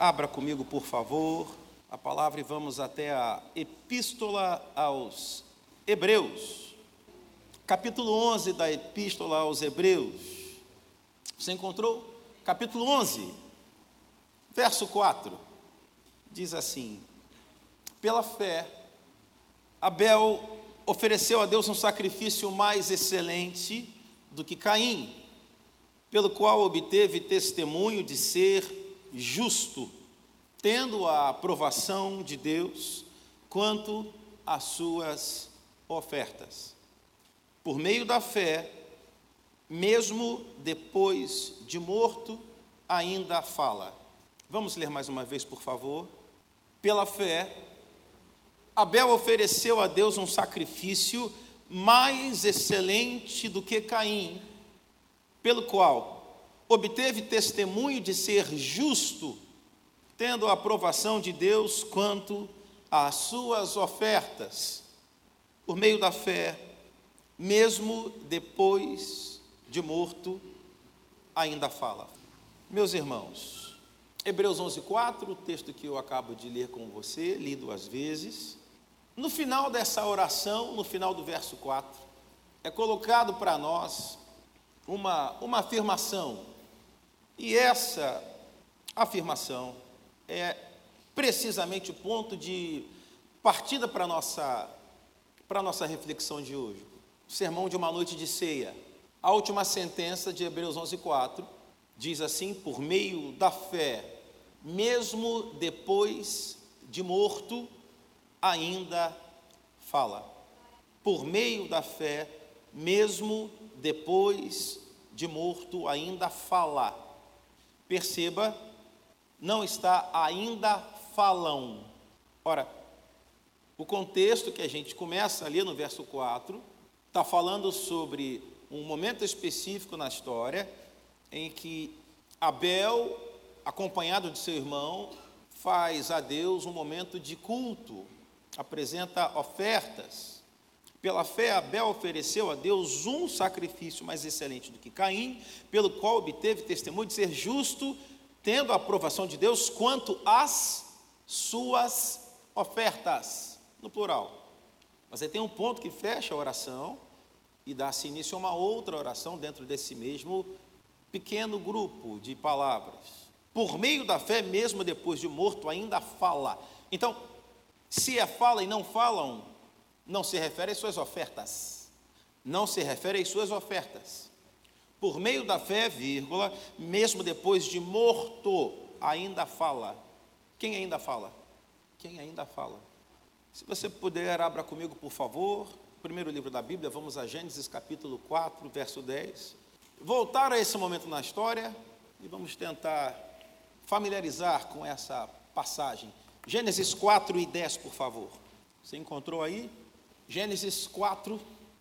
Abra comigo, por favor, a palavra e vamos até a Epístola aos Hebreus. Capítulo 11 da Epístola aos Hebreus. Você encontrou? Capítulo 11, verso 4. Diz assim: Pela fé, Abel ofereceu a Deus um sacrifício mais excelente do que Caim, pelo qual obteve testemunho de ser justo, tendo a aprovação de Deus quanto às suas ofertas. Por meio da fé, mesmo depois de morto, ainda fala. Vamos ler mais uma vez, por favor. Pela fé, Abel ofereceu a Deus um sacrifício mais excelente do que Caim, pelo qual obteve testemunho de ser justo, tendo a aprovação de Deus quanto às suas ofertas, por meio da fé, mesmo depois de morto, ainda fala. Meus irmãos, Hebreus 11:4, o texto que eu acabo de ler com você, li duas vezes. No final dessa oração, no final do verso 4, é colocado para nós uma, uma afirmação e essa afirmação é precisamente o ponto de partida para a nossa, para a nossa reflexão de hoje. O sermão de uma noite de ceia. A última sentença de Hebreus 11:4 diz assim: por meio da fé, mesmo depois de morto, ainda fala. Por meio da fé, mesmo depois de morto, ainda fala. Perceba, não está ainda falam. Ora, o contexto que a gente começa ali no verso 4 está falando sobre um momento específico na história em que Abel, acompanhado de seu irmão, faz a Deus um momento de culto, apresenta ofertas. Pela fé, Abel ofereceu a Deus um sacrifício mais excelente do que Caim, pelo qual obteve testemunho de ser justo, tendo a aprovação de Deus quanto às suas ofertas, no plural. Mas aí tem um ponto que fecha a oração e dá-se início a uma outra oração dentro desse mesmo pequeno grupo de palavras. Por meio da fé, mesmo depois de morto, ainda fala. Então, se é fala e não falam, não se refere às suas ofertas. Não se refere às suas ofertas. Por meio da fé, vírgula, mesmo depois de morto, ainda fala. Quem ainda fala? Quem ainda fala? Se você puder, abra comigo, por favor, primeiro livro da Bíblia, vamos a Gênesis capítulo 4, verso 10. Voltar a esse momento na história e vamos tentar familiarizar com essa passagem. Gênesis 4 e 10, por favor. Você encontrou aí? Gênesis 4,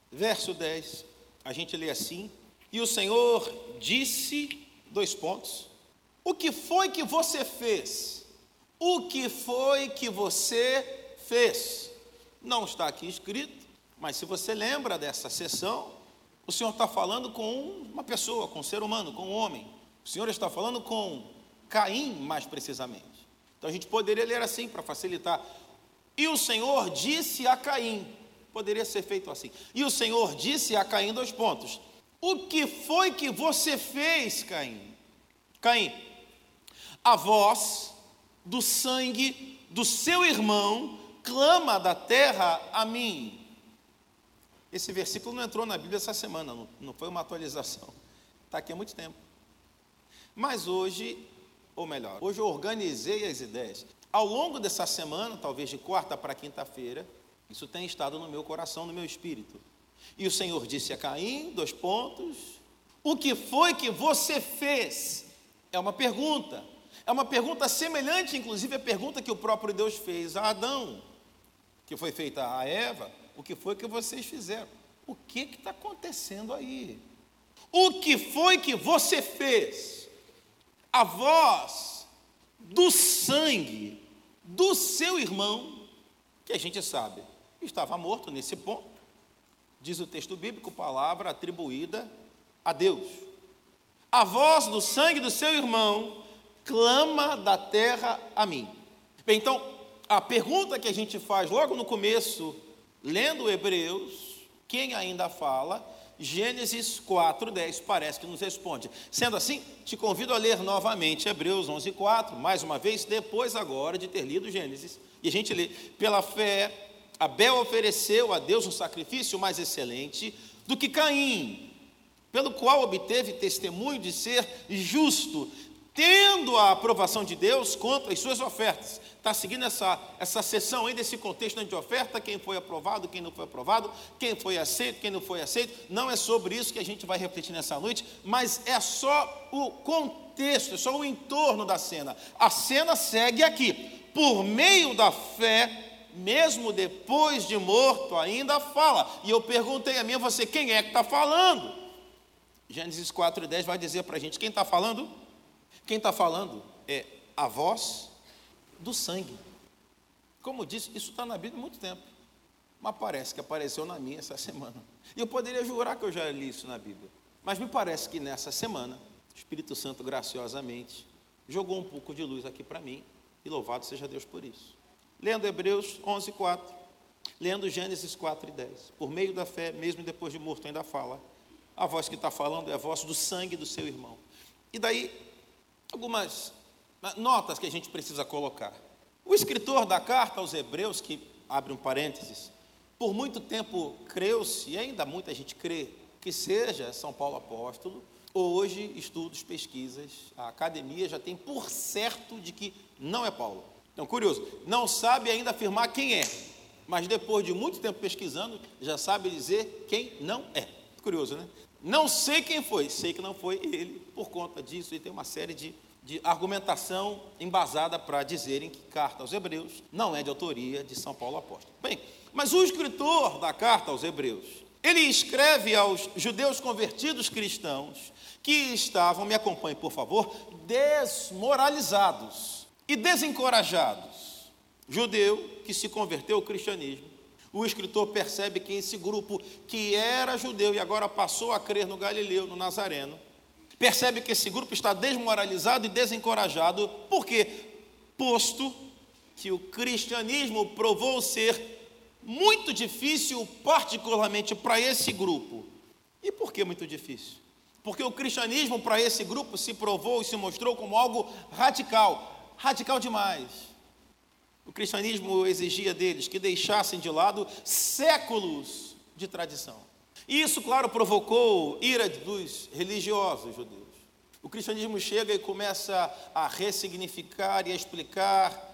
verso 10, a gente lê assim: E o Senhor disse, dois pontos, o que foi que você fez? O que foi que você fez? Não está aqui escrito, mas se você lembra dessa sessão, o Senhor está falando com uma pessoa, com um ser humano, com um homem. O Senhor está falando com Caim, mais precisamente. Então a gente poderia ler assim para facilitar. E o Senhor disse a Caim: Poderia ser feito assim. E o Senhor disse a Caim dois pontos: O que foi que você fez, Caim? Caim, a voz do sangue do seu irmão clama da terra a mim. Esse versículo não entrou na Bíblia essa semana, não, não foi uma atualização. Está aqui há muito tempo. Mas hoje, ou melhor, hoje eu organizei as ideias. Ao longo dessa semana, talvez de quarta para quinta-feira, isso tem estado no meu coração, no meu espírito. E o Senhor disse a Caim, dois pontos, o que foi que você fez? É uma pergunta. É uma pergunta semelhante, inclusive, à pergunta que o próprio Deus fez a Adão, que foi feita a Eva, o que foi que vocês fizeram? O que está acontecendo aí? O que foi que você fez? A voz do sangue do seu irmão, que a gente sabe, estava morto nesse ponto. Diz o texto bíblico, palavra atribuída a Deus. A voz do sangue do seu irmão clama da terra a mim. Bem, então, a pergunta que a gente faz logo no começo, lendo Hebreus, quem ainda fala, Gênesis 4:10 parece que nos responde. Sendo assim, te convido a ler novamente Hebreus 11:4, mais uma vez, depois agora de ter lido Gênesis. E a gente lê: pela fé, Abel ofereceu a Deus um sacrifício mais excelente do que Caim, pelo qual obteve testemunho de ser justo, tendo a aprovação de Deus quanto às suas ofertas. Está seguindo essa, essa sessão aí desse contexto de oferta, quem foi aprovado, quem não foi aprovado, quem foi aceito, quem não foi aceito. Não é sobre isso que a gente vai refletir nessa noite, mas é só o contexto, é só o entorno da cena. A cena segue aqui. Por meio da fé, mesmo depois de morto, ainda fala. E eu perguntei a mim, você, quem é que está falando? Gênesis 4,10 vai dizer para a gente: quem está falando? Quem está falando é a voz do sangue. Como disse, isso está na Bíblia há muito tempo. Mas parece que apareceu na minha essa semana. E eu poderia jurar que eu já li isso na Bíblia. Mas me parece que nessa semana, o Espírito Santo graciosamente jogou um pouco de luz aqui para mim. E louvado seja Deus por isso. Lendo Hebreus 11, 4. Lendo Gênesis 4 e 10. Por meio da fé, mesmo depois de morto, ainda fala. A voz que está falando é a voz do sangue do seu irmão. E daí algumas notas que a gente precisa colocar. O escritor da carta aos Hebreus, que abre um parênteses, por muito tempo creu-se, e ainda muita gente crê, que seja São Paulo apóstolo. Hoje, estudos, pesquisas, a academia já tem por certo de que não é Paulo. Então, curioso, não sabe ainda afirmar quem é, mas depois de muito tempo pesquisando, já sabe dizer quem não é. Curioso, né? Não sei quem foi, sei que não foi ele, por conta disso, e tem uma série de, de argumentação embasada para dizerem que carta aos Hebreus não é de autoria de São Paulo Apóstolo. Bem, mas o escritor da carta aos Hebreus, ele escreve aos judeus convertidos cristãos que estavam, me acompanhe por favor, desmoralizados e desencorajados. Judeu que se converteu ao cristianismo o escritor percebe que esse grupo que era judeu e agora passou a crer no Galileu, no Nazareno, percebe que esse grupo está desmoralizado e desencorajado, porque, posto que o cristianismo provou ser muito difícil, particularmente para esse grupo. E por que muito difícil? Porque o cristianismo para esse grupo se provou e se mostrou como algo radical, radical demais. O cristianismo exigia deles que deixassem de lado séculos de tradição. E isso, claro, provocou ira dos religiosos judeus. O cristianismo chega e começa a ressignificar e a explicar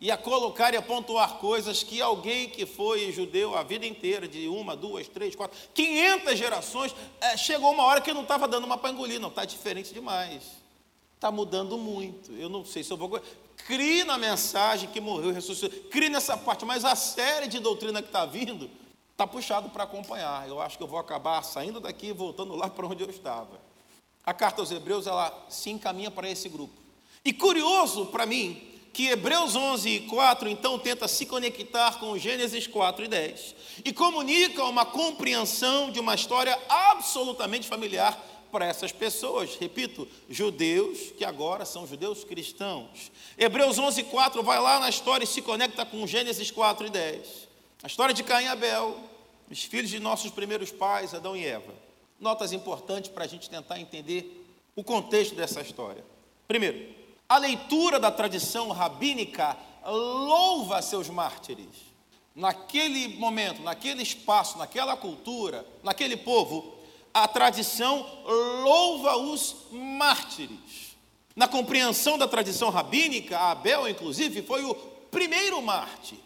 e a colocar e a pontuar coisas que alguém que foi judeu a vida inteira, de uma, duas, três, quatro, quinhentas gerações, é, chegou uma hora que não estava dando uma para engolir, não, está diferente demais. Está mudando muito. Eu não sei se eu vou. Crie na mensagem que morreu e ressuscitou. Crie nessa parte, mas a série de doutrina que está vindo está puxado para acompanhar. Eu acho que eu vou acabar saindo daqui e voltando lá para onde eu estava. A carta aos Hebreus ela se encaminha para esse grupo. E curioso para mim que Hebreus 11 e 4 então tenta se conectar com Gênesis 4 e 10 e comunica uma compreensão de uma história absolutamente familiar para essas pessoas, repito, judeus que agora são judeus cristãos. Hebreus 11, 4 vai lá na história e se conecta com Gênesis 4 e 10. A história de Caim e Abel, os filhos de nossos primeiros pais, Adão e Eva. Notas importantes para a gente tentar entender o contexto dessa história. Primeiro, a leitura da tradição rabínica louva seus mártires. Naquele momento, naquele espaço, naquela cultura, naquele povo, a tradição louva os mártires. Na compreensão da tradição rabínica, Abel, inclusive, foi o primeiro mártir.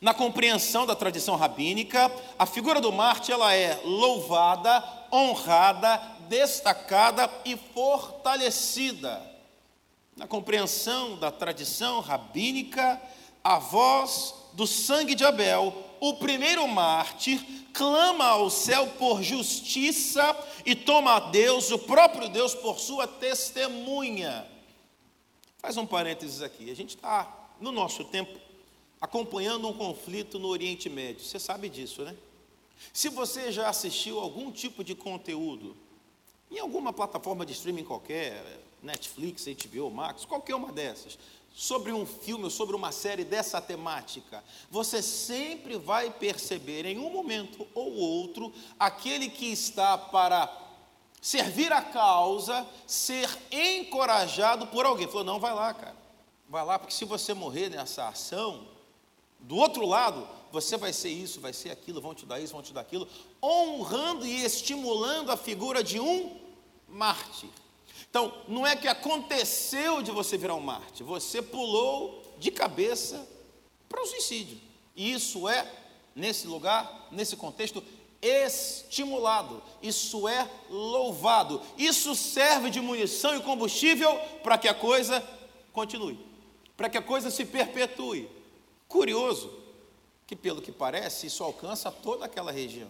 Na compreensão da tradição rabínica, a figura do mártir ela é louvada, honrada, destacada e fortalecida. Na compreensão da tradição rabínica, a voz do sangue de Abel, o primeiro mártir, clama ao céu por justiça e toma a Deus, o próprio Deus, por sua testemunha. Faz um parênteses aqui. A gente está, no nosso tempo, acompanhando um conflito no Oriente Médio. Você sabe disso, né? Se você já assistiu algum tipo de conteúdo, em alguma plataforma de streaming qualquer, Netflix, HBO Max, qualquer uma dessas, sobre um filme ou sobre uma série dessa temática, você sempre vai perceber em um momento ou outro aquele que está para servir a causa, ser encorajado por alguém. Falou: não, vai lá, cara, vai lá, porque se você morrer nessa ação, do outro lado, você vai ser isso, vai ser aquilo, vão te dar isso, vão te dar aquilo, honrando e estimulando a figura de um mártir. Então, não é que aconteceu de você virar um Marte, você pulou de cabeça para o suicídio. E isso é, nesse lugar, nesse contexto, estimulado, isso é louvado, isso serve de munição e combustível para que a coisa continue, para que a coisa se perpetue. Curioso que, pelo que parece, isso alcança toda aquela região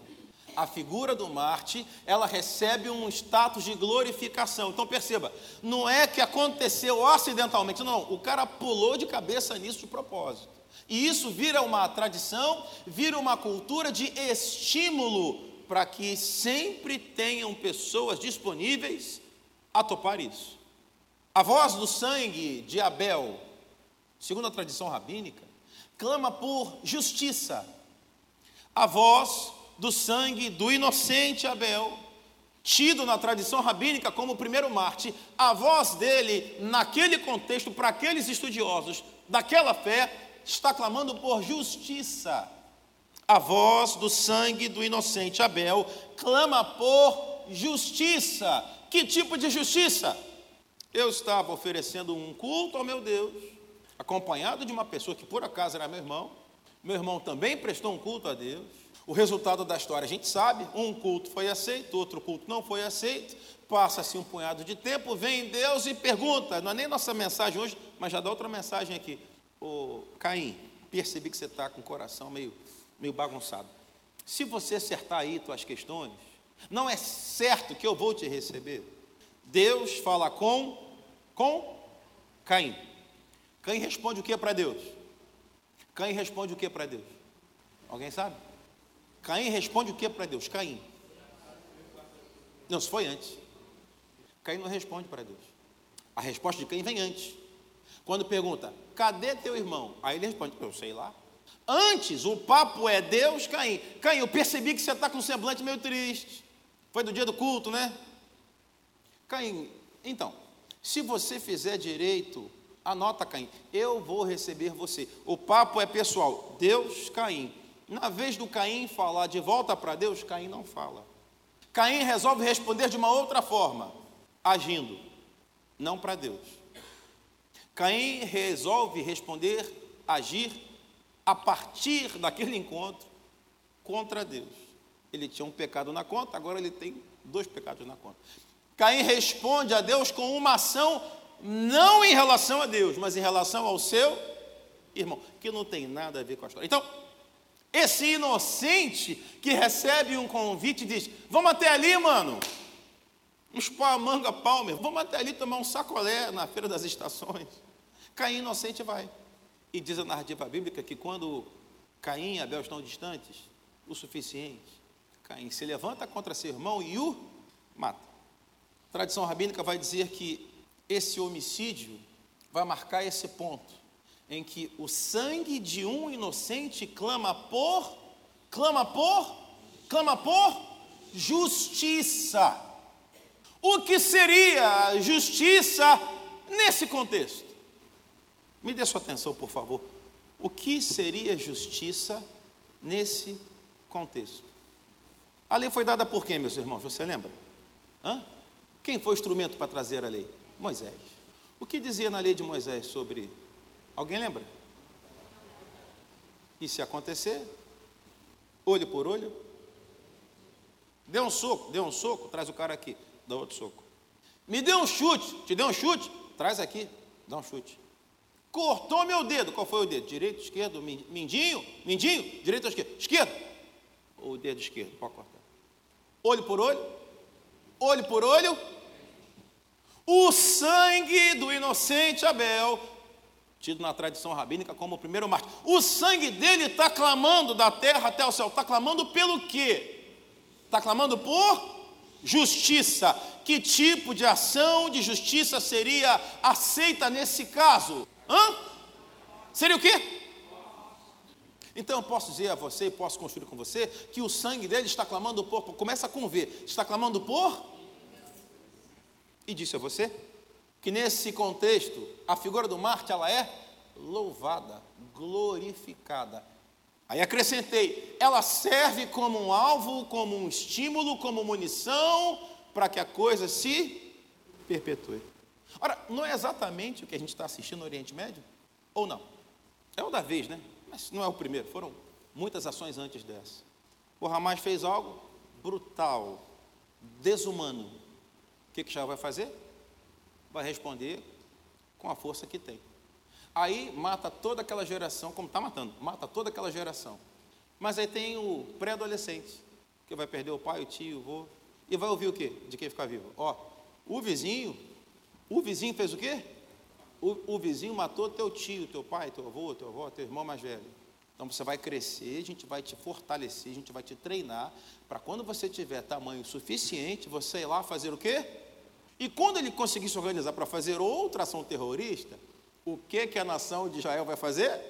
a figura do Marte, ela recebe um status de glorificação. Então perceba, não é que aconteceu acidentalmente, não, o cara pulou de cabeça nisso de propósito. E isso vira uma tradição, vira uma cultura de estímulo para que sempre tenham pessoas disponíveis a topar isso. A voz do sangue de Abel, segundo a tradição rabínica, clama por justiça. A voz do sangue do inocente Abel, tido na tradição rabínica como o primeiro Marte, a voz dele, naquele contexto, para aqueles estudiosos daquela fé, está clamando por justiça. A voz do sangue do inocente Abel clama por justiça. Que tipo de justiça? Eu estava oferecendo um culto ao meu Deus, acompanhado de uma pessoa que por acaso era meu irmão. Meu irmão também prestou um culto a Deus. O resultado da história a gente sabe: um culto foi aceito, outro culto não foi aceito. Passa-se um punhado de tempo, vem Deus e pergunta. Não é nem nossa mensagem hoje, mas já dá outra mensagem aqui. Ô Caim, percebi que você está com o coração meio, meio bagunçado. Se você acertar aí tuas questões, não é certo que eu vou te receber. Deus fala com com Caim. Caim responde o que para Deus? Caim responde o que para Deus? Alguém sabe? Caim responde o que para Deus? Caim. Não, isso foi antes. Caim não responde para Deus. A resposta de Caim vem antes. Quando pergunta, cadê teu irmão? Aí ele responde, eu sei lá. Antes, o papo é Deus, Caim. Caim, eu percebi que você está com um semblante meio triste. Foi do dia do culto, né? Caim, então, se você fizer direito, anota, Caim, eu vou receber você. O papo é pessoal, Deus, Caim. Na vez do Caim falar de volta para Deus, Caim não fala. Caim resolve responder de uma outra forma, agindo, não para Deus. Caim resolve responder, agir a partir daquele encontro contra Deus. Ele tinha um pecado na conta, agora ele tem dois pecados na conta. Caim responde a Deus com uma ação não em relação a Deus, mas em relação ao seu irmão, que não tem nada a ver com a história. Então, esse inocente que recebe um convite diz: Vamos até ali, mano. Uns manga palmer, vamos até ali tomar um sacolé na feira das estações. Caim inocente vai. E diz a narrativa bíblica que quando Caim e Abel estão distantes, o suficiente, Caim se levanta contra seu irmão e o mata. A tradição rabínica vai dizer que esse homicídio vai marcar esse ponto em que o sangue de um inocente clama por, clama por, clama por justiça. O que seria justiça nesse contexto? Me dê sua atenção, por favor. O que seria justiça nesse contexto? A lei foi dada por quem, meus irmãos? Você lembra? Hã? Quem foi o instrumento para trazer a lei? Moisés. O que dizia na lei de Moisés sobre Alguém lembra? E se acontecer, olho por olho, dê um soco, dê um soco, traz o cara aqui, dá outro soco. Me dê um chute, te dê um chute, traz aqui, dá um chute. Cortou meu dedo, qual foi o dedo? Direito, esquerdo, mindinho, mindinho, direito ou esquerdo? Esquerdo. O dedo esquerdo, pode cortar. Olho por olho, olho por olho. O sangue do inocente Abel tido na tradição rabínica como o primeiro mártir. O sangue dele está clamando da terra até o céu. Está clamando pelo quê? Está clamando por justiça. Que tipo de ação de justiça seria aceita nesse caso? Hã? Seria o quê? Então eu posso dizer a você, e posso construir com você, que o sangue dele está clamando por, começa com V, está clamando por. E disse a você que nesse contexto, a figura do Marte, ela é louvada, glorificada. Aí acrescentei, ela serve como um alvo, como um estímulo, como munição, para que a coisa se perpetue. Ora, não é exatamente o que a gente está assistindo no Oriente Médio? Ou não? É o da vez, né? Mas não é o primeiro, foram muitas ações antes dessa. O Hamas fez algo brutal, desumano. O que, que Israel vai fazer? Vai responder com a força que tem. Aí mata toda aquela geração, como está matando, mata toda aquela geração. Mas aí tem o pré-adolescente, que vai perder o pai, o tio, o avô, e vai ouvir o quê? De quem ficar vivo? Ó, o vizinho, o vizinho fez o quê? o, o vizinho matou teu tio, teu pai, teu avô, teu avô, teu irmão mais velho. Então você vai crescer, a gente vai te fortalecer, a gente vai te treinar, para quando você tiver tamanho suficiente, você ir lá fazer o quê? E quando ele conseguir se organizar para fazer outra ação terrorista, o que, que a nação de Israel vai fazer?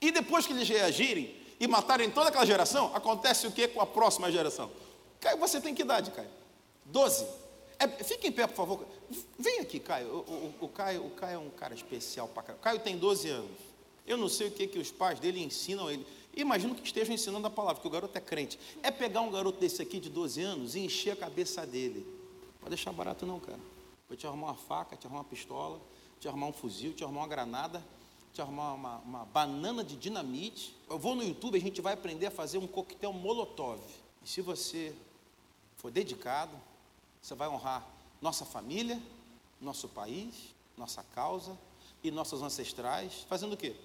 E depois que eles reagirem e matarem toda aquela geração, acontece o que com a próxima geração? Caio, você tem que idade, Caio? Doze. É, fique em pé, por favor. Vem aqui, Caio. O, o, o, Caio. o Caio é um cara especial para Caio. Caio tem 12 anos. Eu não sei o que, que os pais dele ensinam ele. Imagino que estejam ensinando a palavra, porque o garoto é crente. É pegar um garoto desse aqui de 12 anos e encher a cabeça dele. Pode deixar barato não, cara. Vou te arrumar uma faca, te arrumar uma pistola, te arrumar um fuzil, te arrumar uma granada, te arrumar uma, uma banana de dinamite. Eu vou no YouTube, a gente vai aprender a fazer um coquetel molotov. E se você for dedicado, você vai honrar nossa família, nosso país, nossa causa e nossos ancestrais, fazendo o quê?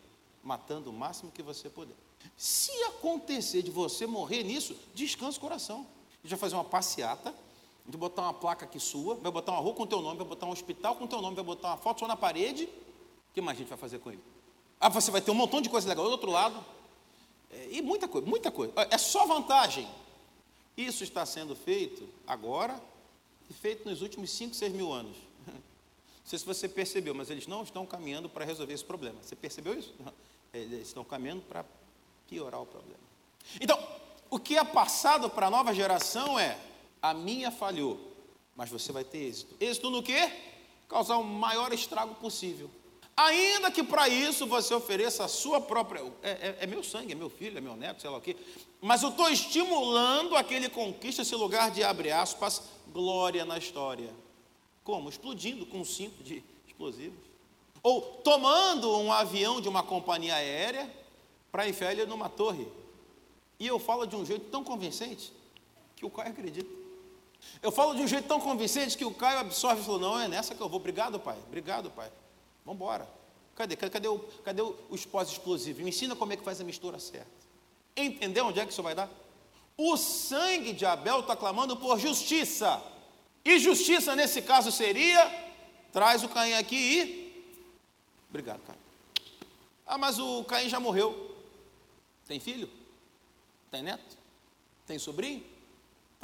Matando o máximo que você puder. Se acontecer de você morrer nisso, descansa o coração. A gente vai fazer uma passeata, vai botar uma placa aqui sua, vai botar uma rua com teu nome, vai botar um hospital com teu nome, vai botar uma foto só na parede. O que mais a gente vai fazer com ele? Ah, você vai ter um montão de coisa legal do outro lado. É, e muita coisa, muita coisa. É só vantagem. Isso está sendo feito agora feito nos últimos 5, 6 mil anos. Não sei se você percebeu, mas eles não estão caminhando para resolver esse problema. Você percebeu isso? Eles estão caminhando para piorar o problema. Então, o que é passado para a nova geração é: a minha falhou, mas você vai ter êxito. Êxito no quê? Causar o maior estrago possível. Ainda que para isso você ofereça a sua própria. É, é, é, meu sangue, é meu filho, é meu neto, sei lá o quê. Mas eu estou estimulando aquele conquista, esse lugar de abre aspas, glória na história. Como? Explodindo com um cinto de explosivos. Ou tomando um avião de uma companhia aérea para enfiar ele numa torre. E eu falo de um jeito tão convincente que o Caio acredita. Eu falo de um jeito tão convincente que o Caio absorve e falou: Não, é nessa que eu vou. Obrigado, pai. Obrigado, pai. Vamos embora. Cadê? Cadê, o, cadê o, os pós-explosivos? Me ensina como é que faz a mistura certa. Entendeu onde é que isso vai dar? O sangue de Abel está clamando por justiça. E justiça nesse caso seria: traz o Caim aqui e. Obrigado, Caim. Ah, mas o Caim já morreu. Tem filho? Tem neto? Tem sobrinho?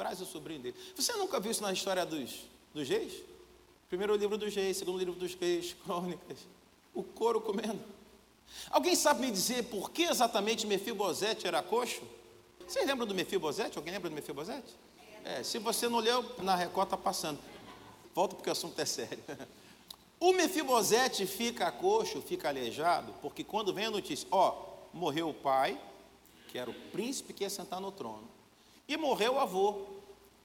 Traz o sobrinho dele. Você nunca viu isso na história dos, dos reis? Primeiro livro dos reis, segundo livro dos reis, crônicas. O couro comendo. Alguém sabe me dizer por que exatamente Mefibosete era coxo? Vocês lembram do Mefibosete? Alguém lembra do Mefibosete? É, se você não leu, na Record está passando. Volta porque o assunto é sério. O Mefibosete fica coxo, fica aleijado, porque quando vem a notícia, ó, morreu o pai, que era o príncipe que ia sentar no trono, e morreu o avô,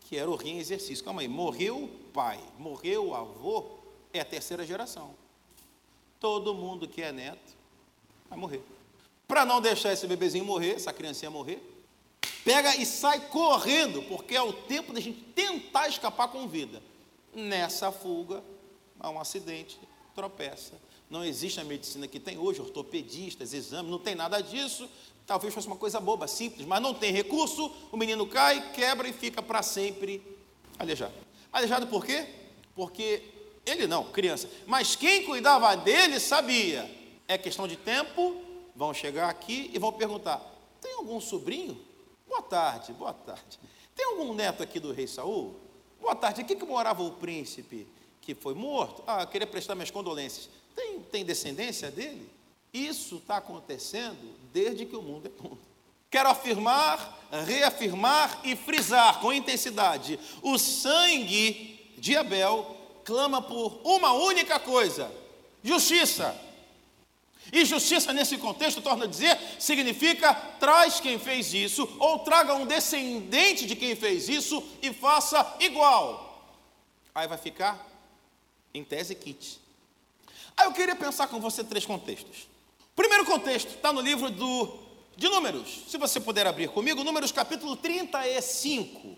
que era o rei em exercício. Calma aí, morreu o pai, morreu o avô, é a terceira geração. Todo mundo que é neto vai morrer. Para não deixar esse bebezinho morrer, essa criancinha morrer, pega e sai correndo, porque é o tempo da gente tentar escapar com vida. Nessa fuga, há um acidente, tropeça. Não existe a medicina que tem hoje, ortopedistas, exames, não tem nada disso. Talvez fosse uma coisa boba, simples, mas não tem recurso. O menino cai, quebra e fica para sempre aleijado. Aleijado por quê? Porque ele não, criança. Mas quem cuidava dele sabia. É questão de tempo, vão chegar aqui e vão perguntar: tem algum sobrinho? Boa tarde, boa tarde. Tem algum neto aqui do rei Saul? Boa tarde, aqui que morava o príncipe que foi morto? Ah, queria prestar minhas condolências. Tem, tem descendência dele? Isso está acontecendo desde que o mundo é mundo. Quero afirmar, reafirmar e frisar com intensidade: o sangue de Abel clama por uma única coisa: justiça. E justiça nesse contexto, torna a dizer, significa traz quem fez isso, ou traga um descendente de quem fez isso e faça igual. Aí vai ficar em tese kit. Aí eu queria pensar com você três contextos. Primeiro contexto está no livro do, de Números. Se você puder abrir comigo, Números capítulo 35.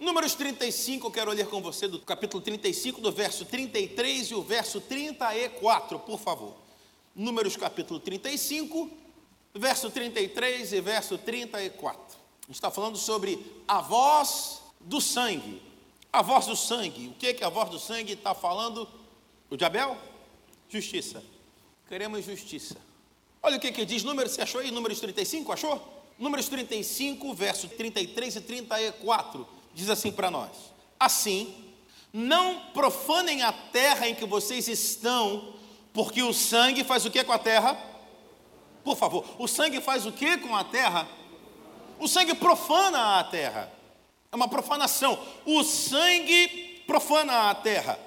Números 35, eu quero ler com você do capítulo 35, do verso 33 e o verso 34, por favor. Números capítulo 35, verso 33 e verso 34. A gente está falando sobre a voz do sangue. A voz do sangue. O que é que a voz do sangue está falando? O de? Justiça. Queremos justiça. Olha o que, que diz, número, você achou aí? Números 35, achou? Números 35, verso 33 e 34, diz assim para nós: Assim, não profanem a terra em que vocês estão, porque o sangue faz o que com a terra? Por favor, o sangue faz o que com a terra? O sangue profana a terra. É uma profanação. O sangue profana a terra.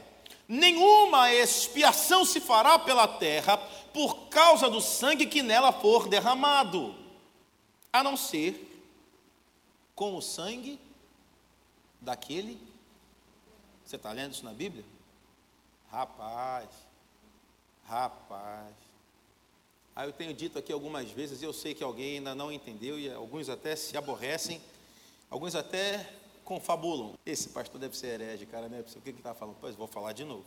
Nenhuma expiação se fará pela terra por causa do sangue que nela for derramado, a não ser com o sangue daquele. Você está lendo isso na Bíblia? Rapaz, rapaz. Aí eu tenho dito aqui algumas vezes, eu sei que alguém ainda não entendeu e alguns até se aborrecem, alguns até confabulam. Esse pastor deve ser herege, cara, né? O que ele está falando? Pois vou falar de novo.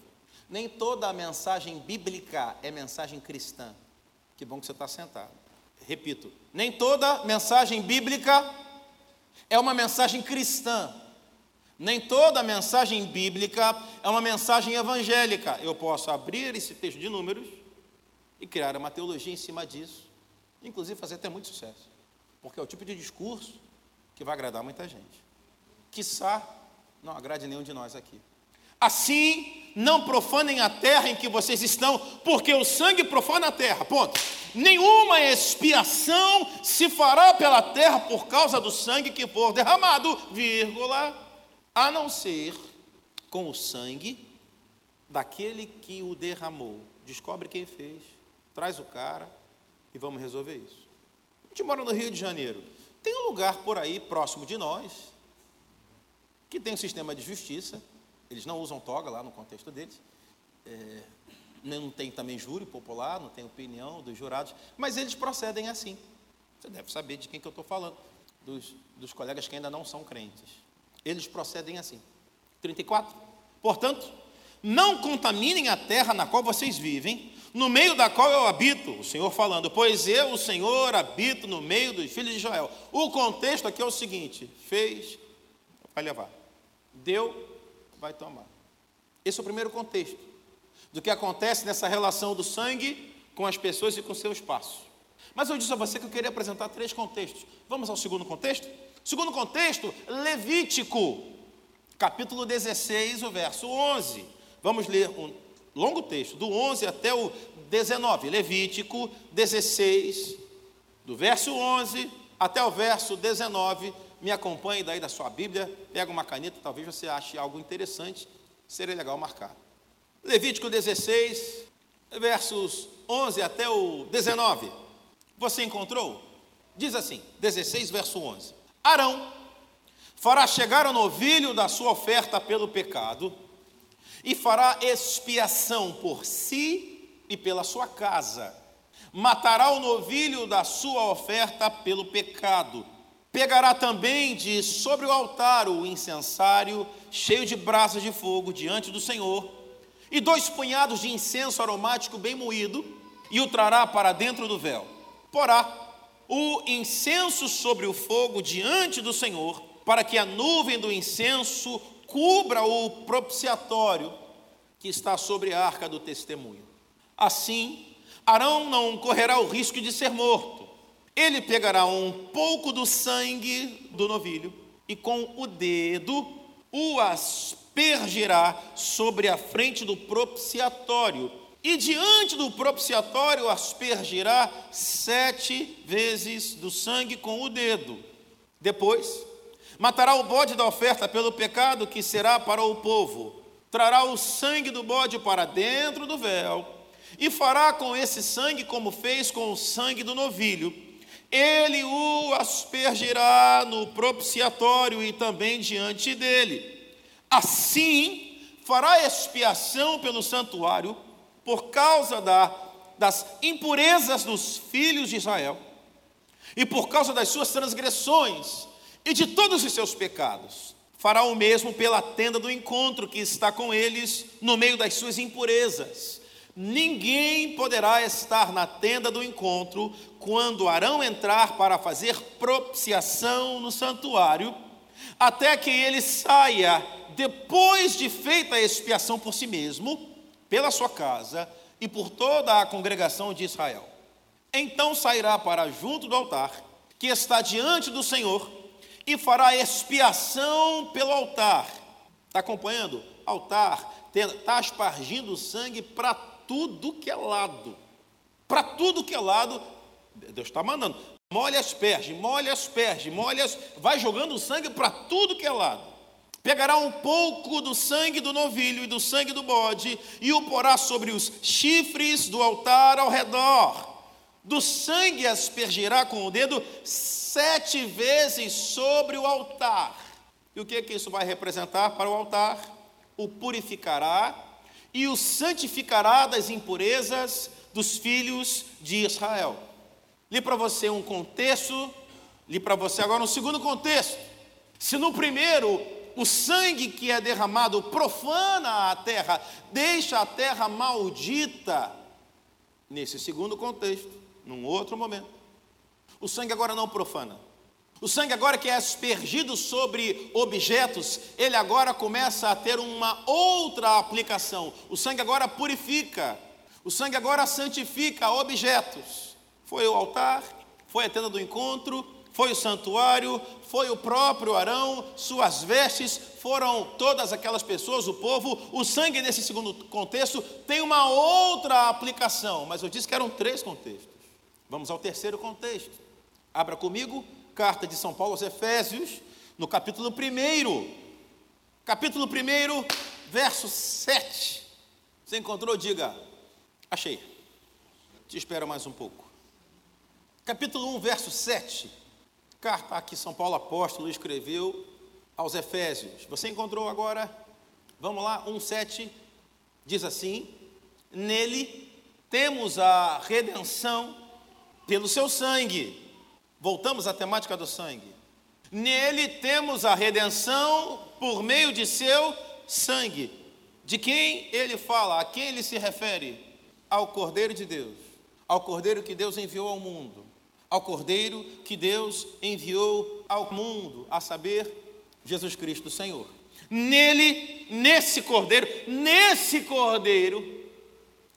Nem toda a mensagem bíblica é mensagem cristã. Que bom que você está sentado. Repito, nem toda mensagem bíblica é uma mensagem cristã. Nem toda mensagem bíblica é uma mensagem evangélica. Eu posso abrir esse texto de números e criar uma teologia em cima disso, inclusive fazer até muito sucesso, porque é o tipo de discurso que vai agradar muita gente quiçá não agrade nenhum de nós aqui. Assim, não profanem a terra em que vocês estão, porque o sangue profana a terra. Ponto. Nenhuma expiação se fará pela terra por causa do sangue que for derramado, vírgula, a não ser com o sangue daquele que o derramou. Descobre quem fez, traz o cara e vamos resolver isso. A gente mora no Rio de Janeiro. Tem um lugar por aí próximo de nós, que tem um sistema de justiça, eles não usam toga lá no contexto deles, é, não tem também júri popular, não tem opinião dos jurados, mas eles procedem assim. Você deve saber de quem que eu estou falando, dos, dos colegas que ainda não são crentes. Eles procedem assim. 34. Portanto, não contaminem a terra na qual vocês vivem, no meio da qual eu habito, o Senhor falando, pois eu, o Senhor, habito no meio dos filhos de Israel. O contexto aqui é o seguinte: fez, vai levar deu, vai tomar. Esse é o primeiro contexto do que acontece nessa relação do sangue com as pessoas e com seus passos. Mas eu disse a você que eu queria apresentar três contextos. Vamos ao segundo contexto? Segundo contexto, Levítico, capítulo 16, o verso 11. Vamos ler um longo texto, do 11 até o 19. Levítico 16, do verso 11 até o verso 19 me acompanhe daí da sua Bíblia, pega uma caneta, talvez você ache algo interessante, seria legal marcar. Levítico 16, versos 11 até o 19. Você encontrou? Diz assim, 16, verso 11: Arão fará chegar o novilho da sua oferta pelo pecado, e fará expiação por si e pela sua casa. Matará o novilho da sua oferta pelo pecado Pegará também de sobre o altar o incensário cheio de brasas de fogo diante do Senhor, e dois punhados de incenso aromático bem moído, e o trará para dentro do véu. Porá o incenso sobre o fogo diante do Senhor, para que a nuvem do incenso cubra o propiciatório que está sobre a arca do testemunho. Assim, Arão não correrá o risco de ser morto ele pegará um pouco do sangue do novilho e com o dedo o aspergirá sobre a frente do propiciatório. E diante do propiciatório aspergirá sete vezes do sangue com o dedo. Depois, matará o bode da oferta pelo pecado que será para o povo. Trará o sangue do bode para dentro do véu e fará com esse sangue como fez com o sangue do novilho. Ele o aspergirá no propiciatório e também diante dele. Assim, fará expiação pelo santuário por causa da, das impurezas dos filhos de Israel e por causa das suas transgressões e de todos os seus pecados. Fará o mesmo pela tenda do encontro que está com eles no meio das suas impurezas. Ninguém poderá estar na tenda do encontro quando Arão entrar para fazer propiciação no santuário, até que ele saia depois de feita a expiação por si mesmo, pela sua casa e por toda a congregação de Israel. Então sairá para junto do altar, que está diante do Senhor, e fará expiação pelo altar. Está acompanhando? Altar está aspargindo sangue para tudo que é lado. Para tudo que é lado, Deus está mandando. Molha as pernas, molha as molha as... vai jogando sangue para tudo que é lado. Pegará um pouco do sangue do novilho e do sangue do bode e o porá sobre os chifres do altar ao redor. Do sangue aspergirá com o dedo sete vezes sobre o altar. E o que, é que isso vai representar para o altar? O purificará e o santificará das impurezas dos filhos de Israel. Li para você um contexto, li para você agora um segundo contexto. Se no primeiro o sangue que é derramado profana a terra, deixa a terra maldita, nesse segundo contexto, num outro momento, o sangue agora não profana. O sangue agora que é aspergido sobre objetos, ele agora começa a ter uma outra aplicação. O sangue agora purifica. O sangue agora santifica objetos. Foi o altar, foi a tenda do encontro, foi o santuário, foi o próprio Arão, suas vestes, foram todas aquelas pessoas, o povo. O sangue nesse segundo contexto tem uma outra aplicação, mas eu disse que eram três contextos. Vamos ao terceiro contexto. Abra comigo carta de São Paulo aos Efésios, no capítulo 1. Capítulo 1, verso 7. Você encontrou? Diga. Achei. Te espero mais um pouco. Capítulo 1, verso 7. Carta que São Paulo apóstolo escreveu aos Efésios. Você encontrou agora? Vamos lá, 1,7 diz assim: Nele temos a redenção pelo seu sangue Voltamos à temática do sangue. Nele temos a redenção por meio de seu sangue. De quem ele fala? A quem ele se refere? Ao Cordeiro de Deus. Ao Cordeiro que Deus enviou ao mundo. Ao Cordeiro que Deus enviou ao mundo, a saber, Jesus Cristo Senhor. Nele, nesse Cordeiro, nesse Cordeiro,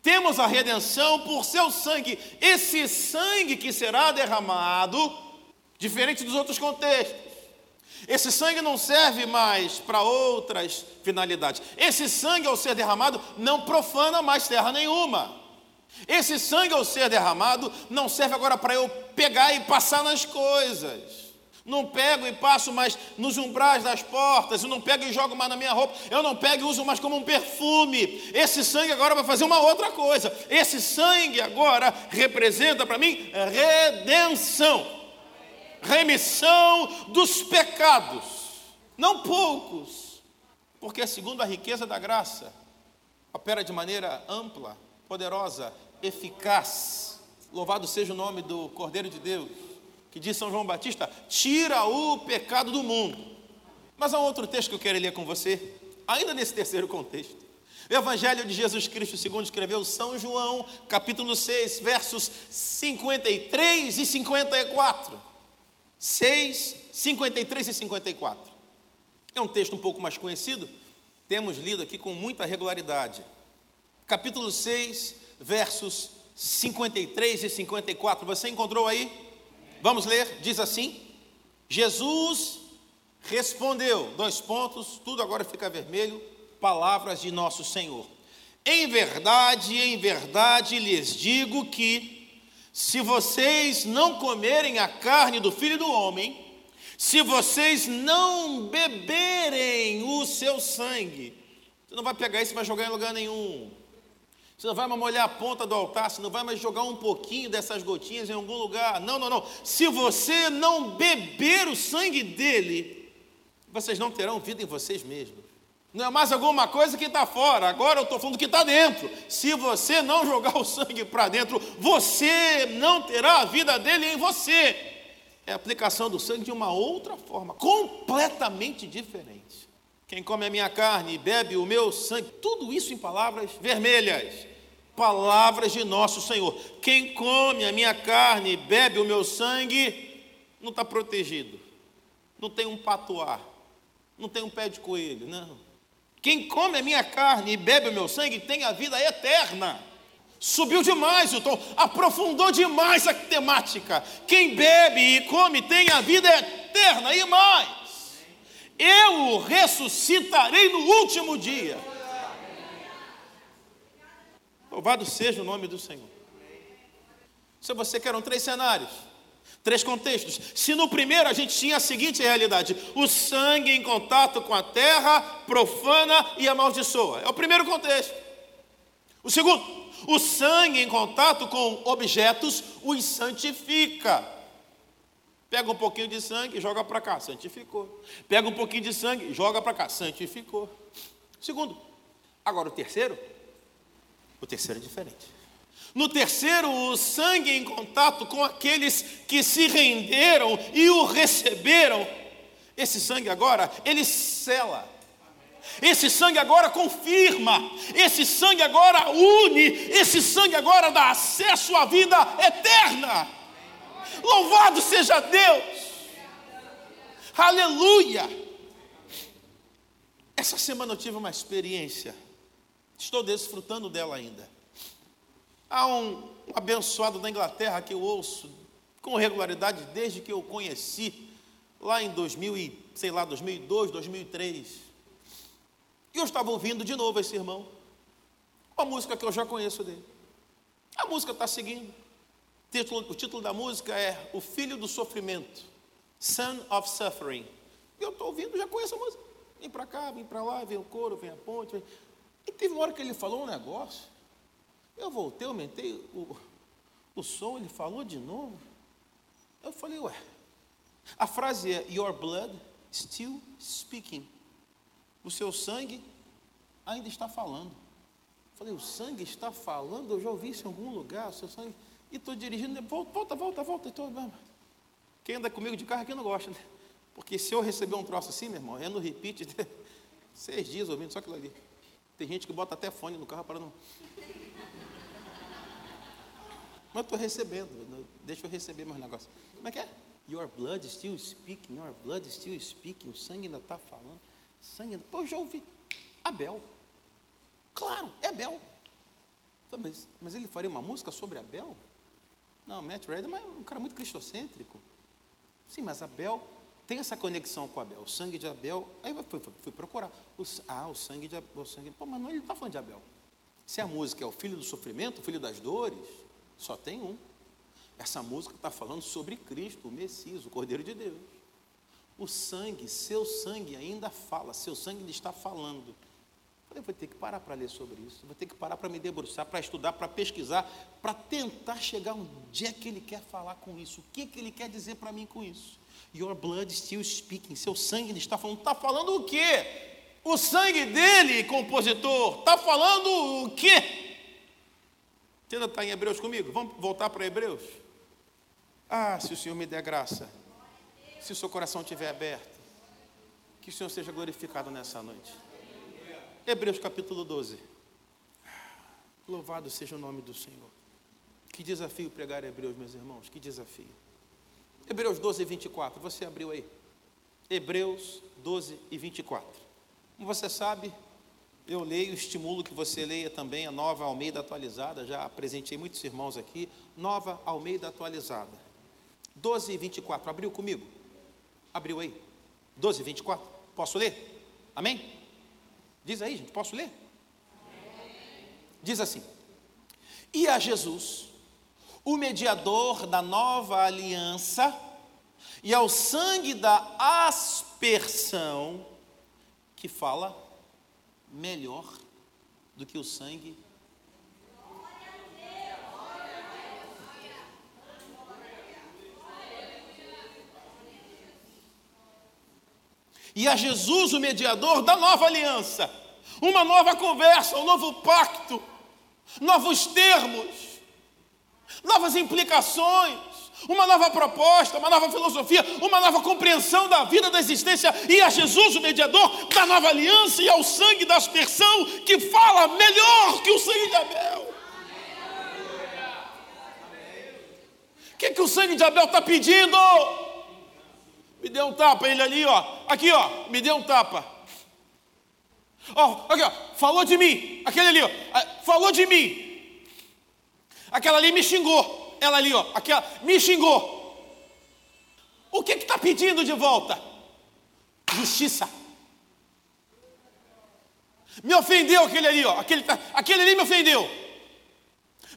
temos a redenção por seu sangue. Esse sangue que será derramado, diferente dos outros contextos. Esse sangue não serve mais para outras finalidades. Esse sangue, ao ser derramado, não profana mais terra nenhuma. Esse sangue, ao ser derramado, não serve agora para eu pegar e passar nas coisas. Não pego e passo mais nos umbrais das portas, eu não pego e jogo mais na minha roupa, eu não pego e uso mais como um perfume. Esse sangue agora vai fazer uma outra coisa. Esse sangue agora representa para mim redenção, remissão dos pecados, não poucos, porque segundo a riqueza da graça, opera de maneira ampla, poderosa, eficaz. Louvado seja o nome do Cordeiro de Deus que diz São João Batista, tira o pecado do mundo. Mas há um outro texto que eu quero ler com você, ainda nesse terceiro contexto. O Evangelho de Jesus Cristo, segundo escreveu São João, capítulo 6, versos 53 e 54. 6, 53 e 54. É um texto um pouco mais conhecido, temos lido aqui com muita regularidade. Capítulo 6, versos 53 e 54. Você encontrou aí? Vamos ler, diz assim: Jesus respondeu, dois pontos, tudo agora fica vermelho, palavras de nosso Senhor. Em verdade, em verdade lhes digo que, se vocês não comerem a carne do filho do homem, se vocês não beberem o seu sangue, você não vai pegar isso e vai jogar em lugar nenhum. Você não vai mais molhar a ponta do altar, você não vai mais jogar um pouquinho dessas gotinhas em algum lugar. Não, não, não. Se você não beber o sangue dele, vocês não terão vida em vocês mesmos. Não é mais alguma coisa que está fora, agora eu estou falando que está dentro. Se você não jogar o sangue para dentro, você não terá a vida dele em você. É a aplicação do sangue de uma outra forma, completamente diferente. Quem come a minha carne e bebe o meu sangue, tudo isso em palavras vermelhas, palavras de nosso Senhor. Quem come a minha carne e bebe o meu sangue, não está protegido, não tem um patuar, não tem um pé de coelho, não quem come a minha carne e bebe o meu sangue tem a vida eterna. Subiu demais o tom, aprofundou demais a temática. Quem bebe e come tem a vida eterna e mais. Eu o ressuscitarei no último dia. Louvado seja o nome do Senhor. Se você quer um três cenários, Três contextos. Se no primeiro a gente tinha a seguinte realidade: o sangue em contato com a terra profana e amaldiçoa. É o primeiro contexto. O segundo, o sangue em contato com objetos os santifica. Pega um pouquinho de sangue e joga para cá, santificou. Pega um pouquinho de sangue e joga para cá, santificou. Segundo, agora o terceiro, o terceiro é diferente. No terceiro, o sangue em contato com aqueles que se renderam e o receberam. Esse sangue agora, ele sela. Esse sangue agora confirma. Esse sangue agora une. Esse sangue agora dá acesso à vida eterna. Louvado seja Deus. Aleluia. Essa semana eu tive uma experiência. Estou desfrutando dela ainda. Há um, um abençoado da Inglaterra que eu ouço com regularidade desde que eu conheci, lá em 2000 e, sei lá, 2002, 2003. E eu estava ouvindo de novo esse irmão, uma música que eu já conheço dele. A música está seguindo. O título, o título da música é O Filho do Sofrimento, Son of Suffering. E eu estou ouvindo, já conheço a música. Vem para cá, vem para lá, vem o coro, vem a ponte. Vem... E teve uma hora que ele falou um negócio eu voltei, aumentei o, o som, ele falou de novo. Eu falei, ué. A frase é: Your blood still speaking. O seu sangue ainda está falando. Eu falei, o sangue está falando? Eu já ouvi isso em algum lugar. O seu sangue. E estou dirigindo, volta, volta, volta, volta. Tô... Quem anda comigo de carro aqui não gosta, né? Porque se eu receber um troço assim, meu irmão, é no repeat, seis dias ouvindo só aquilo ali. Tem gente que bota até fone no carro para não. Mas estou recebendo, deixa eu receber mais negócio. Como é que é? Your blood still speaking, your blood still speaking. O sangue ainda está falando. Sangue ainda... Pô, eu já ouvi. Abel. Claro, é Abel. Mas, mas ele faria uma música sobre Abel? Não, Matt Redman é um cara muito cristocêntrico. Sim, mas Abel tem essa conexão com Abel. O sangue de Abel. Aí eu fui, fui, fui procurar. O, ah, o sangue de Abel. O sangue, pô, mas não, ele não está falando de Abel. Se a música é o filho do sofrimento, o filho das dores, só tem um. Essa música está falando sobre Cristo, o Messias, o Cordeiro de Deus. O sangue, seu sangue ainda fala, seu sangue está falando. Eu vou ter que parar para ler sobre isso, vou ter que parar para me debruçar, para estudar, para pesquisar, para tentar chegar onde é que ele quer falar com isso, o que, que ele quer dizer para mim com isso. Your blood still speaking, seu sangue está falando, está falando o quê? O sangue dele, compositor, está falando o quê? Você ainda está em Hebreus comigo? Vamos voltar para Hebreus? Ah, se o Senhor me der graça, se o seu coração estiver aberto, que o Senhor seja glorificado nessa noite. Hebreus capítulo 12. Louvado seja o nome do Senhor. Que desafio pregar Hebreus, meus irmãos, que desafio. Hebreus 12 e 24, você abriu aí. Hebreus 12 e 24. Como você sabe, eu leio, estimulo que você leia também a nova Almeida atualizada, já apresentei muitos irmãos aqui, nova Almeida atualizada. 12 e 24, abriu comigo? Abriu aí? 12, 24. Posso ler? Amém? Diz aí, gente, posso ler? Diz assim: E a Jesus, o mediador da nova aliança, e ao sangue da aspersão, que fala melhor do que o sangue. E a Jesus, o mediador da nova aliança, uma nova conversa, um novo pacto, novos termos, novas implicações, uma nova proposta, uma nova filosofia, uma nova compreensão da vida, da existência, e a Jesus, o mediador da nova aliança, e ao sangue da aspersão, que fala melhor que o sangue de Abel. O que, que o sangue de Abel está pedindo? Me deu um tapa, ele ali, ó. Aqui, ó, me deu um tapa. Ó, aqui, ó, falou de mim. Aquele ali, ó, falou de mim. Aquela ali me xingou. Ela ali, ó, aquela me xingou. O que está pedindo de volta? Justiça. Me ofendeu aquele ali, ó. Aquele, tá, aquele ali me ofendeu.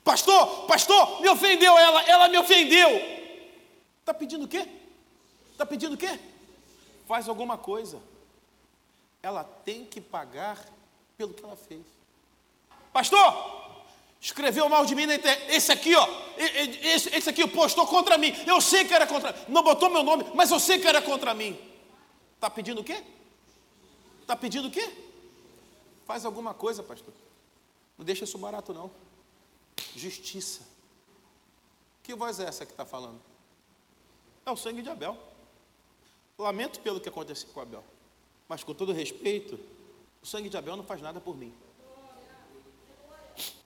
Pastor, pastor, me ofendeu ela, ela me ofendeu. Está pedindo o quê? Está pedindo o quê? Faz alguma coisa. Ela tem que pagar pelo que ela fez. Pastor, escreveu mal de mim na internet. Esse aqui, ó, esse, esse aqui postou contra mim. Eu sei que era contra. Não botou meu nome, mas eu sei que era contra mim. Está pedindo o quê? Está pedindo o quê? Faz alguma coisa, pastor. Não deixa isso barato, não. Justiça. Que voz é essa que está falando? É o sangue de Abel. Lamento pelo que aconteceu com Abel, mas com todo respeito, o sangue de Abel não faz nada por mim.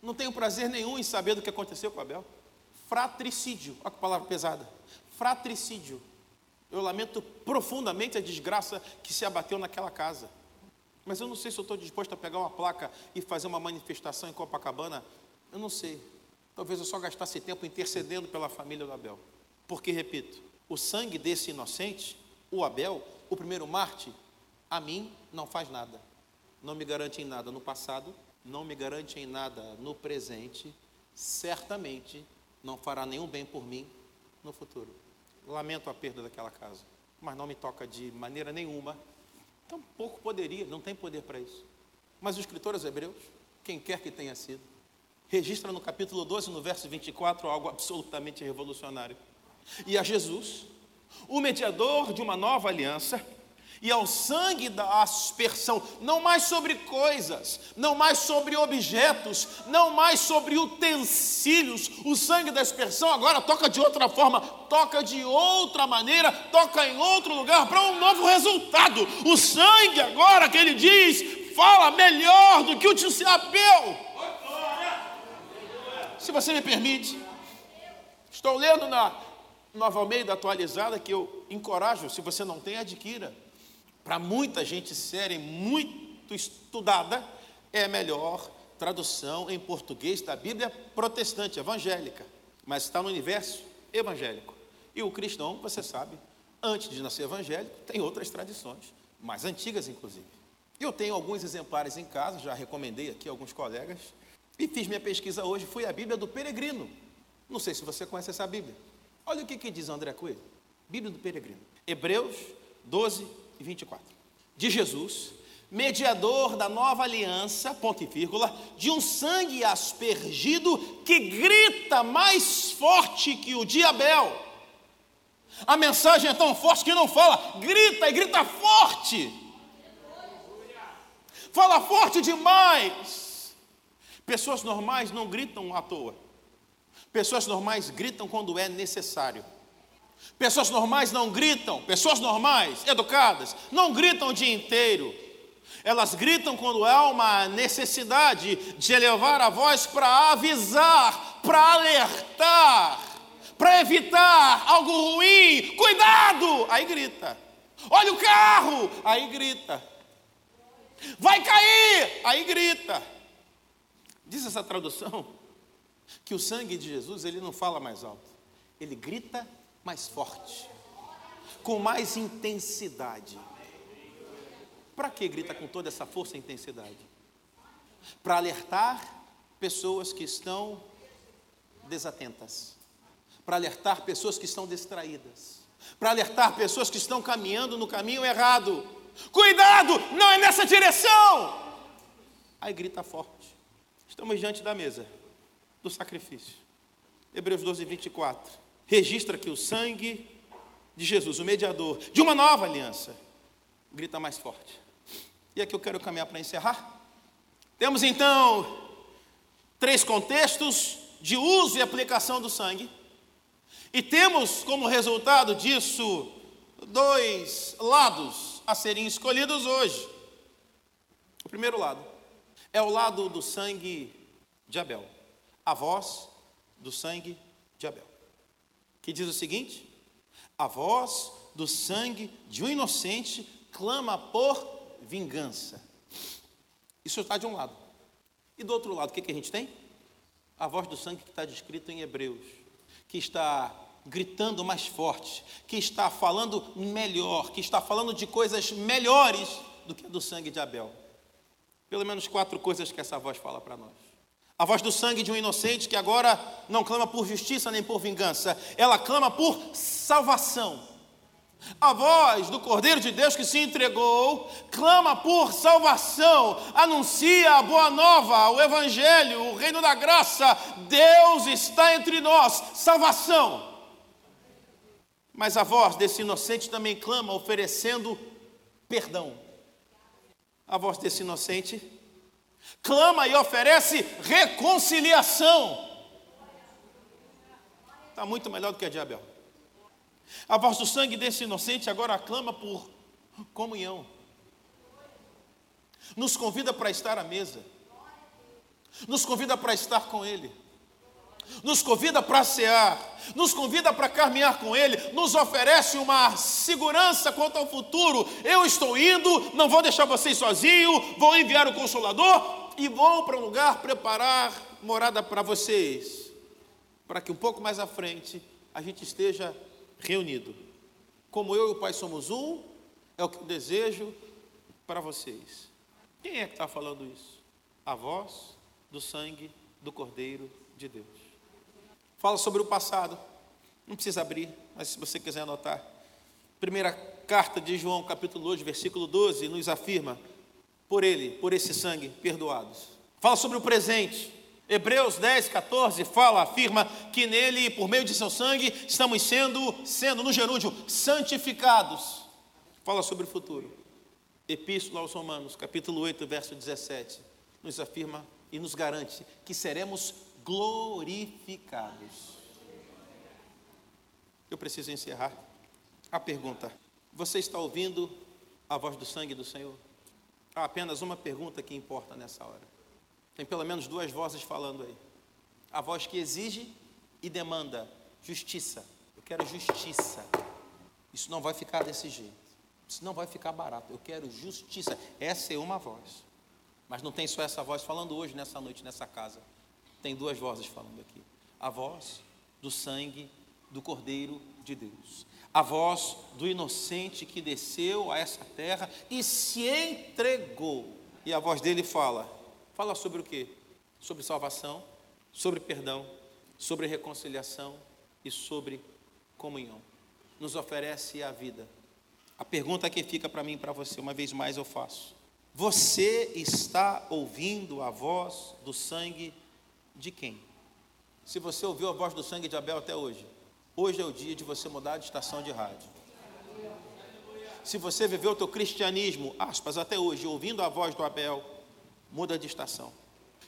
Não tenho prazer nenhum em saber do que aconteceu com Abel. Fratricídio, olha que palavra pesada. Fratricídio. Eu lamento profundamente a desgraça que se abateu naquela casa. Mas eu não sei se eu estou disposto a pegar uma placa e fazer uma manifestação em Copacabana. Eu não sei. Talvez eu só gastasse tempo intercedendo pela família do Abel. Porque, repito, o sangue desse inocente o Abel, o primeiro Marte, a mim não faz nada. Não me garante em nada no passado, não me garante em nada no presente, certamente não fará nenhum bem por mim no futuro. Lamento a perda daquela casa, mas não me toca de maneira nenhuma. Tampouco poderia, não tem poder para isso. Mas o escritor aos Hebreus, quem quer que tenha sido, registra no capítulo 12, no verso 24, algo absolutamente revolucionário. E a Jesus, o mediador de uma nova aliança, e ao sangue da aspersão, não mais sobre coisas, não mais sobre objetos, não mais sobre utensílios. O sangue da aspersão agora toca de outra forma, toca de outra maneira, toca em outro lugar para um novo resultado. O sangue agora que ele diz, fala melhor do que o Abel. Se você me permite, estou lendo na Nova Almeida atualizada que eu encorajo, se você não tem, adquira. Para muita gente séria muito estudada, é a melhor tradução em português da Bíblia protestante, evangélica, mas está no universo evangélico. E o cristão, você sabe, antes de nascer evangélico, tem outras tradições, mais antigas inclusive. Eu tenho alguns exemplares em casa, já recomendei aqui a alguns colegas, e fiz minha pesquisa hoje, foi a Bíblia do Peregrino. Não sei se você conhece essa Bíblia. Olha o que, que diz André Coelho, Bíblia do Peregrino, Hebreus 12 e 24. De Jesus, mediador da nova aliança, ponto e vírgula, de um sangue aspergido que grita mais forte que o de Abel. A mensagem é tão forte que não fala, grita e grita forte. Fala forte demais. Pessoas normais não gritam à toa. Pessoas normais gritam quando é necessário. Pessoas normais não gritam, pessoas normais, educadas, não gritam o dia inteiro. Elas gritam quando há uma necessidade de elevar a voz para avisar, para alertar, para evitar algo ruim. Cuidado! Aí grita. Olha o carro! Aí grita. Vai cair! Aí grita. Diz essa tradução que o sangue de Jesus ele não fala mais alto, ele grita mais forte, com mais intensidade. Para que grita com toda essa força e intensidade? Para alertar pessoas que estão desatentas, para alertar pessoas que estão distraídas, para alertar pessoas que estão caminhando no caminho errado. Cuidado, não é nessa direção! Aí grita forte. Estamos diante da mesa do sacrifício. Hebreus 12, 24. Registra que o sangue de Jesus, o mediador de uma nova aliança, grita mais forte. E aqui eu quero caminhar para encerrar. Temos então três contextos de uso e aplicação do sangue. E temos como resultado disso dois lados a serem escolhidos hoje. O primeiro lado é o lado do sangue de Abel, a voz do sangue de Abel, que diz o seguinte: a voz do sangue de um inocente clama por vingança. Isso está de um lado. E do outro lado, o que, que a gente tem? A voz do sangue que está descrito em Hebreus, que está gritando mais forte, que está falando melhor, que está falando de coisas melhores do que a do sangue de Abel. Pelo menos quatro coisas que essa voz fala para nós. A voz do sangue de um inocente que agora não clama por justiça nem por vingança, ela clama por salvação. A voz do Cordeiro de Deus que se entregou clama por salvação, anuncia a boa nova, o Evangelho, o reino da graça. Deus está entre nós, salvação. Mas a voz desse inocente também clama, oferecendo perdão. A voz desse inocente clama e oferece reconciliação. Está muito melhor do que a de Abel. A voz do sangue desse inocente agora clama por comunhão. Nos convida para estar à mesa. Nos convida para estar com Ele. Nos convida para cear. Nos convida para caminhar com Ele. Nos oferece uma segurança quanto ao futuro. Eu estou indo, não vou deixar vocês sozinhos. Vou enviar o Consolador e vou para um lugar preparar morada para vocês. Para que um pouco mais à frente a gente esteja reunido. Como eu e o Pai somos um, é o que eu desejo para vocês. Quem é que está falando isso? A voz do sangue do Cordeiro de Deus. Fala sobre o passado. Não precisa abrir, mas se você quiser anotar. Primeira carta de João, capítulo 2, versículo 12, nos afirma: por ele, por esse sangue, perdoados. Fala sobre o presente. Hebreus 10, 14 fala, afirma que nele, por meio de seu sangue, estamos sendo, sendo no gerúndio, santificados. Fala sobre o futuro. Epístola aos Romanos, capítulo 8, verso 17, nos afirma e nos garante que seremos glorificados. Eu preciso encerrar. A pergunta: Você está ouvindo a voz do sangue do Senhor? Há apenas uma pergunta que importa nessa hora. Tem pelo menos duas vozes falando aí. A voz que exige e demanda justiça. Eu quero justiça. Isso não vai ficar desse jeito. Isso não vai ficar barato. Eu quero justiça. Essa é uma voz. Mas não tem só essa voz falando hoje, nessa noite, nessa casa. Tem duas vozes falando aqui. A voz do sangue do Cordeiro de Deus. A voz do inocente que desceu a essa terra e se entregou. E a voz dele fala: Fala sobre o quê? Sobre salvação, sobre perdão, sobre reconciliação e sobre comunhão. Nos oferece a vida. A pergunta que fica para mim e para você, uma vez mais eu faço: Você está ouvindo a voz do sangue de quem? Se você ouviu a voz do sangue de Abel até hoje, hoje é o dia de você mudar de estação de rádio. Se você viveu o teu cristianismo, aspas, até hoje, ouvindo a voz do Abel, muda de estação.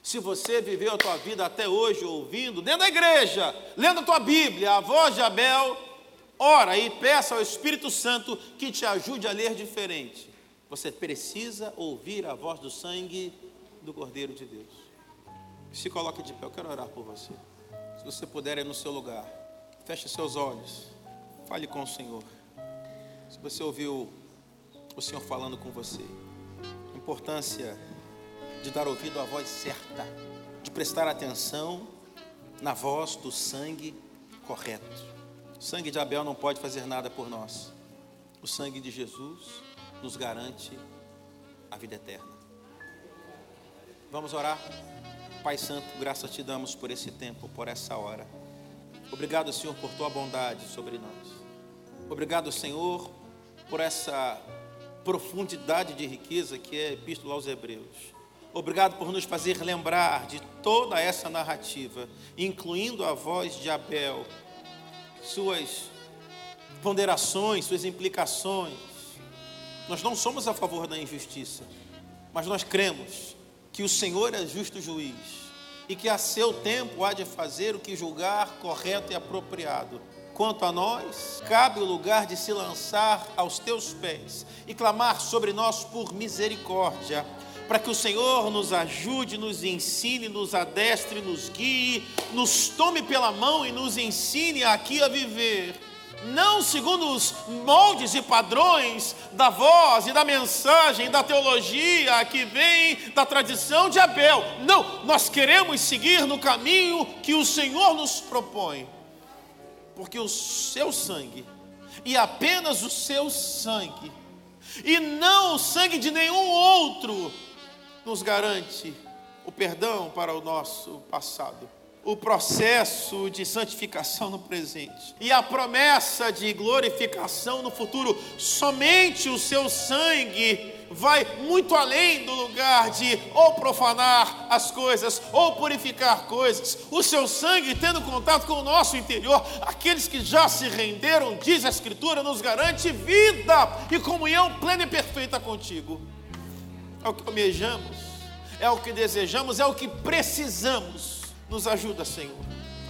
Se você viveu a tua vida até hoje ouvindo, dentro da igreja, lendo a tua Bíblia, a voz de Abel, ora e peça ao Espírito Santo que te ajude a ler diferente. Você precisa ouvir a voz do sangue do Cordeiro de Deus. Se coloque de pé, eu quero orar por você. Se você puder ir no seu lugar, feche seus olhos, fale com o Senhor. Se você ouviu o Senhor falando com você, importância de dar ouvido à voz certa, de prestar atenção na voz do sangue correto. O sangue de Abel não pode fazer nada por nós. O sangue de Jesus nos garante a vida eterna. Vamos orar? Pai Santo, graças te damos por esse tempo, por essa hora. Obrigado, Senhor, por tua bondade sobre nós. Obrigado, Senhor, por essa profundidade de riqueza que é a Epístola aos Hebreus. Obrigado por nos fazer lembrar de toda essa narrativa, incluindo a voz de Abel, suas ponderações, suas implicações. Nós não somos a favor da injustiça, mas nós cremos que o Senhor é justo juiz e que a seu tempo há de fazer o que julgar correto e apropriado. Quanto a nós, cabe o lugar de se lançar aos teus pés e clamar sobre nós por misericórdia, para que o Senhor nos ajude, nos ensine, nos adestre, nos guie, nos tome pela mão e nos ensine aqui a viver não segundo os moldes e padrões da voz e da mensagem, da teologia que vem da tradição de Abel. Não, nós queremos seguir no caminho que o Senhor nos propõe, porque o seu sangue, e apenas o seu sangue, e não o sangue de nenhum outro, nos garante o perdão para o nosso passado o processo de santificação no presente e a promessa de glorificação no futuro. Somente o seu sangue vai muito além do lugar de ou profanar as coisas ou purificar coisas. O seu sangue, tendo contato com o nosso interior, aqueles que já se renderam, diz a Escritura, nos garante vida e comunhão plena e perfeita contigo. É o que almejamos, é o que desejamos, é o que precisamos nos ajuda, Senhor,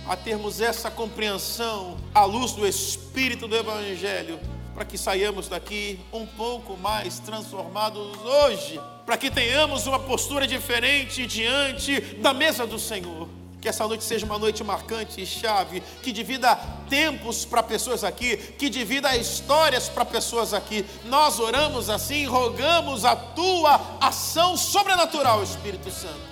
a termos essa compreensão à luz do Espírito do Evangelho, para que saiamos daqui um pouco mais transformados hoje, para que tenhamos uma postura diferente diante da mesa do Senhor. Que essa noite seja uma noite marcante e chave, que divida tempos para pessoas aqui, que divida histórias para pessoas aqui. Nós oramos assim, rogamos a tua ação sobrenatural, Espírito Santo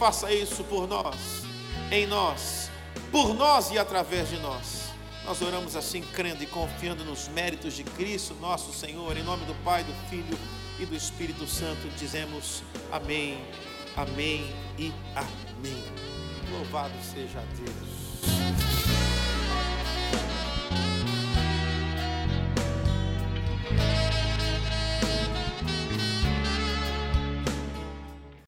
faça isso por nós, em nós, por nós e através de nós. Nós oramos assim, crendo e confiando nos méritos de Cristo, nosso Senhor, em nome do Pai, do Filho e do Espírito Santo, dizemos amém, amém e amém. Louvado seja Deus.